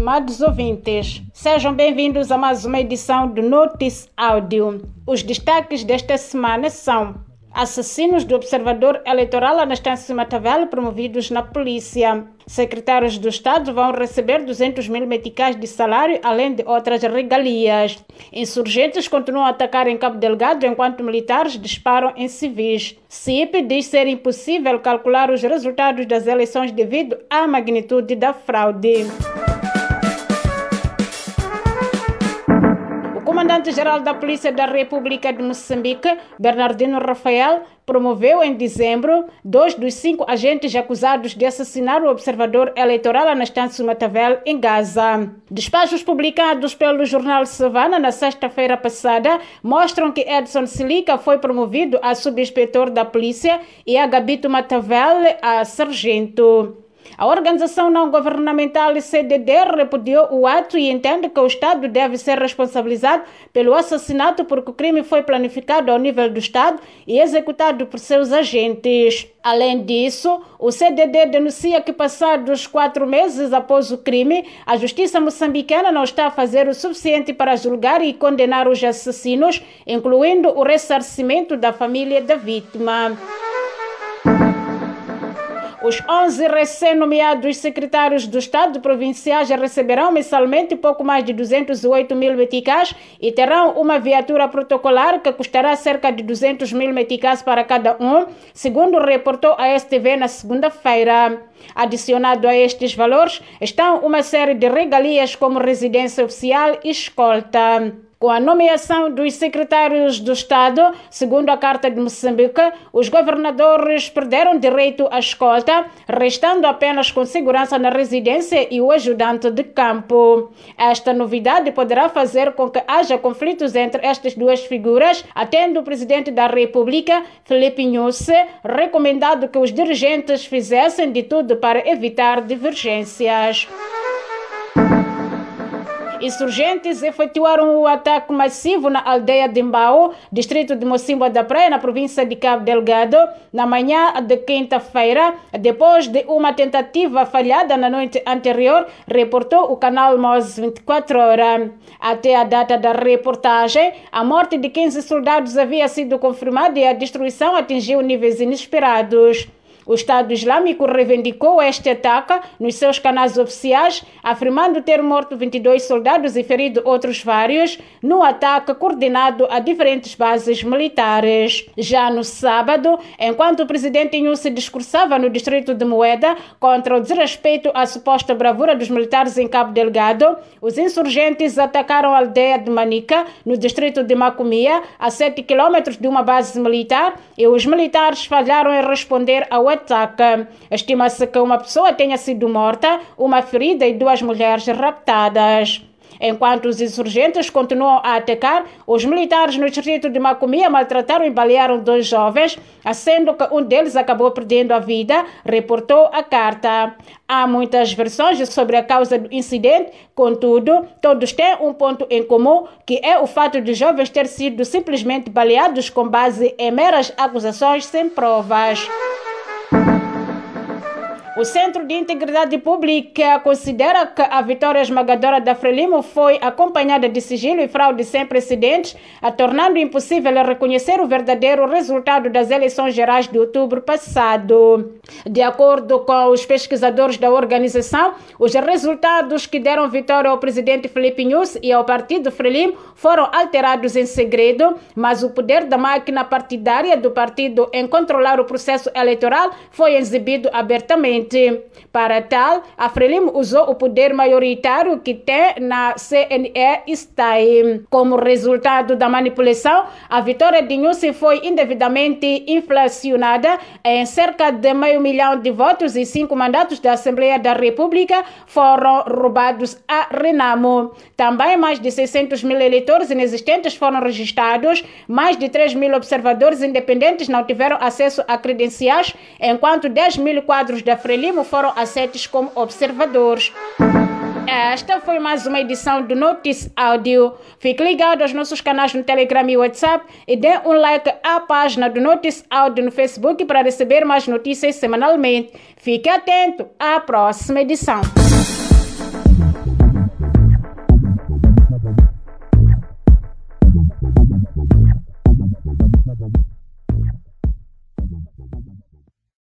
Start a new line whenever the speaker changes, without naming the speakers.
estimados ouvintes. Sejam bem-vindos a mais uma edição do Notice Áudio. Os destaques desta semana são assassinos do observador eleitoral Anastácio Matavel promovidos na polícia. Secretários do Estado vão receber 200 mil meticais de salário, além de outras regalias. Insurgentes continuam a atacar em Cabo Delgado enquanto militares disparam em civis. CIP diz ser impossível calcular os resultados das eleições devido à magnitude da fraude. Comandante-geral da Polícia da República de Moçambique, Bernardino Rafael, promoveu em dezembro dois dos cinco agentes acusados de assassinar o observador eleitoral Anastácio Matavel em Gaza. Despachos publicados pelo jornal Savana na sexta-feira passada mostram que Edson Silica foi promovido a subinspetor da polícia e a Gabito Matavel a sargento. A organização não governamental CDD repudiou o ato e entende que o Estado deve ser responsabilizado pelo assassinato porque o crime foi planificado ao nível do Estado e executado por seus agentes. Além disso, o CDD denuncia que, passados quatro meses após o crime, a justiça moçambicana não está a fazer o suficiente para julgar e condenar os assassinos, incluindo o ressarcimento da família da vítima. Os 11 recém-nomeados secretários do Estado provinciais receberão mensalmente pouco mais de 208 mil meticais e terão uma viatura protocolar que custará cerca de 200 mil meticais para cada um, segundo reportou a STV na segunda-feira. Adicionado a estes valores estão uma série de regalias como residência oficial e escolta. Com a nomeação dos secretários do Estado, segundo a Carta de Moçambique, os governadores perderam direito à escolta, restando apenas com segurança na residência e o ajudante de campo. Esta novidade poderá fazer com que haja conflitos entre estas duas figuras, atendo o presidente da República, Felipe Nhusse, recomendado que os dirigentes fizessem de tudo para evitar divergências. Insurgentes efetuaram o ataque massivo na aldeia de Mbao, distrito de Mocimboa da Praia, na província de Cabo Delgado, na manhã de quinta-feira, depois de uma tentativa falhada na noite anterior, reportou o canal MOS 24 Horas. Até a data da reportagem, a morte de 15 soldados havia sido confirmada e a destruição atingiu níveis inesperados. O Estado Islâmico reivindicou este ataque nos seus canais oficiais, afirmando ter morto 22 soldados e ferido outros vários no ataque coordenado a diferentes bases militares. Já no sábado, enquanto o presidente Inhusi discursava no distrito de Moeda contra o desrespeito à suposta bravura dos militares em Cabo Delgado, os insurgentes atacaram a aldeia de Manica, no distrito de Macomia, a 7 quilômetros de uma base militar, e os militares falharam em responder ao ataque. Estima-se que uma pessoa tenha sido morta, uma ferida e duas mulheres raptadas. Enquanto os insurgentes continuam a atacar, os militares no distrito de Macomia maltrataram e balearam dois jovens, sendo que um deles acabou perdendo a vida, reportou a carta. Há muitas versões sobre a causa do incidente, contudo, todos têm um ponto em comum, que é o fato de jovens ter sido simplesmente baleados com base em meras acusações sem provas. O Centro de Integridade Pública considera que a vitória esmagadora da Frelimo foi acompanhada de sigilo e fraude sem precedentes, a tornando impossível reconhecer o verdadeiro resultado das eleições gerais de outubro passado. De acordo com os pesquisadores da organização, os resultados que deram vitória ao presidente Felipe Nunes e ao partido Frelimo foram alterados em segredo, mas o poder da máquina partidária do partido em controlar o processo eleitoral foi exibido abertamente. Para tal, a Frelimo usou o poder maioritário que tem na CNE-STAI. Como resultado da manipulação, a vitória de Nussi foi indevidamente inflacionada em cerca de meio milhão de votos e cinco mandatos da Assembleia da República foram roubados a Renamo. Também mais de 600 mil eleitores inexistentes foram registrados, mais de 3 mil observadores independentes não tiveram acesso a credenciais, enquanto 10 mil quadros da Frelimo Frelimo foram aceitos como observadores. Esta foi mais uma edição do Notice Áudio. Fique ligado aos nossos canais no Telegram e WhatsApp e dê um like à página do Notice Áudio no Facebook para receber mais notícias semanalmente. Fique atento à próxima edição.